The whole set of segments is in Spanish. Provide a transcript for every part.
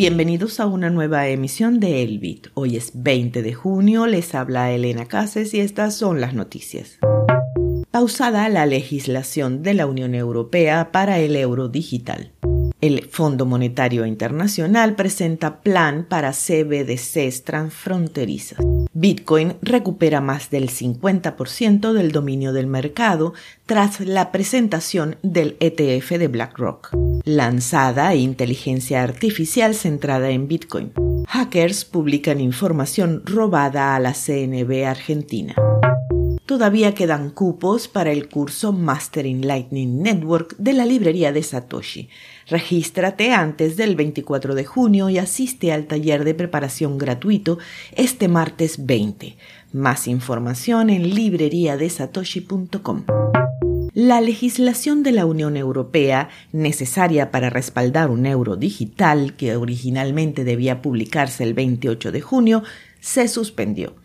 Bienvenidos a una nueva emisión de Elbit. Hoy es 20 de junio, les habla Elena Cases y estas son las noticias. Pausada la legislación de la Unión Europea para el euro digital. El Fondo Monetario Internacional presenta plan para CBDCs transfronterizas. Bitcoin recupera más del 50% del dominio del mercado tras la presentación del ETF de BlackRock. Lanzada inteligencia artificial centrada en Bitcoin. Hackers publican información robada a la CNB Argentina. Todavía quedan cupos para el curso Mastering Lightning Network de la librería de Satoshi. Regístrate antes del 24 de junio y asiste al taller de preparación gratuito este martes 20. Más información en libreriadesatoshi.com. La legislación de la Unión Europea, necesaria para respaldar un euro digital que originalmente debía publicarse el 28 de junio, se suspendió.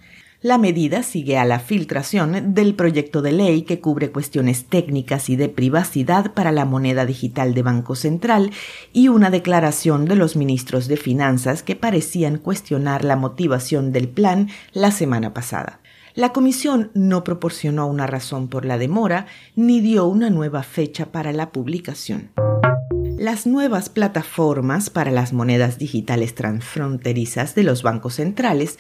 La medida sigue a la filtración del proyecto de ley que cubre cuestiones técnicas y de privacidad para la moneda digital de Banco Central y una declaración de los ministros de Finanzas que parecían cuestionar la motivación del plan la semana pasada. La Comisión no proporcionó una razón por la demora ni dio una nueva fecha para la publicación. Las nuevas plataformas para las monedas digitales transfronterizas de los bancos centrales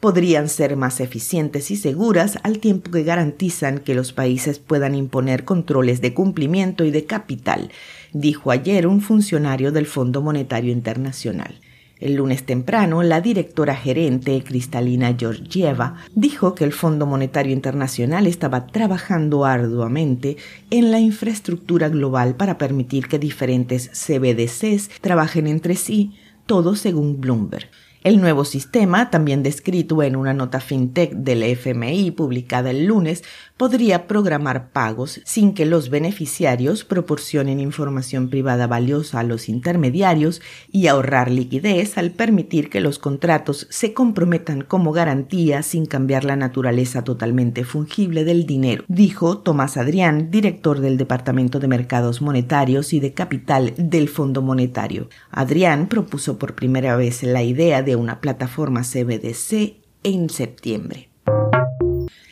podrían ser más eficientes y seguras al tiempo que garantizan que los países puedan imponer controles de cumplimiento y de capital, dijo ayer un funcionario del Fondo Monetario Internacional. El lunes temprano, la directora gerente Cristalina Georgieva dijo que el Fondo Monetario Internacional estaba trabajando arduamente en la infraestructura global para permitir que diferentes CBDCs trabajen entre sí, todo según Bloomberg. El nuevo sistema, también descrito en una nota fintech del FMI publicada el lunes, podría programar pagos sin que los beneficiarios proporcionen información privada valiosa a los intermediarios y ahorrar liquidez al permitir que los contratos se comprometan como garantía sin cambiar la naturaleza totalmente fungible del dinero, dijo Tomás Adrián, director del Departamento de Mercados Monetarios y de Capital del Fondo Monetario. Adrián propuso por primera vez la idea una plataforma CBDC en septiembre.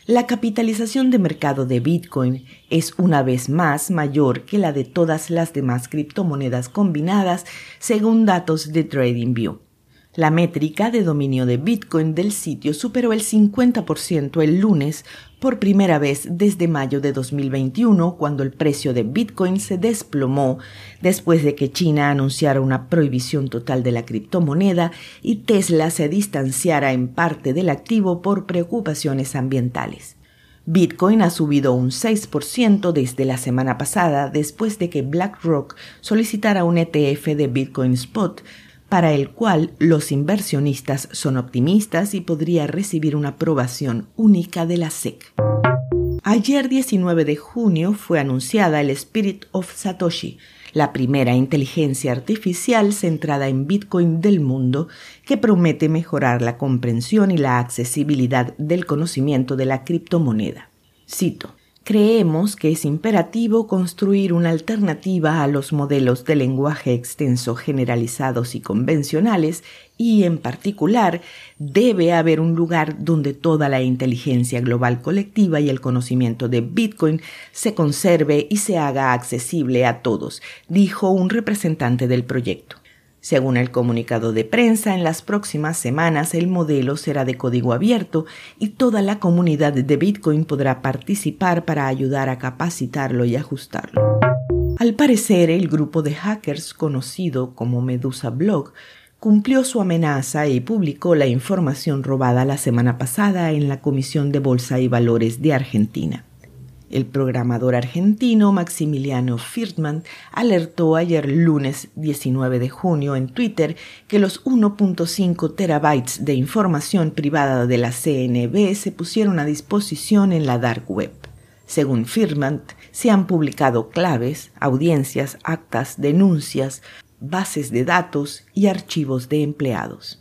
La capitalización de mercado de Bitcoin es una vez más mayor que la de todas las demás criptomonedas combinadas, según datos de TradingView. La métrica de dominio de Bitcoin del sitio superó el 50% el lunes por primera vez desde mayo de 2021, cuando el precio de Bitcoin se desplomó después de que China anunciara una prohibición total de la criptomoneda y Tesla se distanciara en parte del activo por preocupaciones ambientales. Bitcoin ha subido un 6% desde la semana pasada después de que BlackRock solicitara un ETF de Bitcoin Spot para el cual los inversionistas son optimistas y podría recibir una aprobación única de la SEC. Ayer 19 de junio fue anunciada el Spirit of Satoshi, la primera inteligencia artificial centrada en Bitcoin del mundo que promete mejorar la comprensión y la accesibilidad del conocimiento de la criptomoneda. Cito, Creemos que es imperativo construir una alternativa a los modelos de lenguaje extenso generalizados y convencionales y, en particular, debe haber un lugar donde toda la inteligencia global colectiva y el conocimiento de Bitcoin se conserve y se haga accesible a todos, dijo un representante del proyecto. Según el comunicado de prensa, en las próximas semanas el modelo será de código abierto y toda la comunidad de Bitcoin podrá participar para ayudar a capacitarlo y ajustarlo. Al parecer, el grupo de hackers conocido como Medusa Blog cumplió su amenaza y publicó la información robada la semana pasada en la Comisión de Bolsa y Valores de Argentina. El programador argentino Maximiliano Firtman alertó ayer lunes 19 de junio en Twitter que los 1.5 terabytes de información privada de la CNB se pusieron a disposición en la dark web. Según Firtman, se han publicado claves, audiencias, actas, denuncias, bases de datos y archivos de empleados.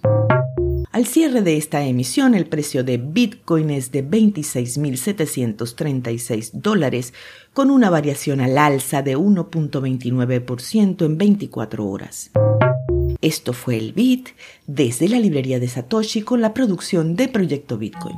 Al cierre de esta emisión, el precio de Bitcoin es de 26.736 dólares, con una variación al alza de 1.29% en 24 horas. Esto fue el Bit desde la librería de Satoshi con la producción de Proyecto Bitcoin.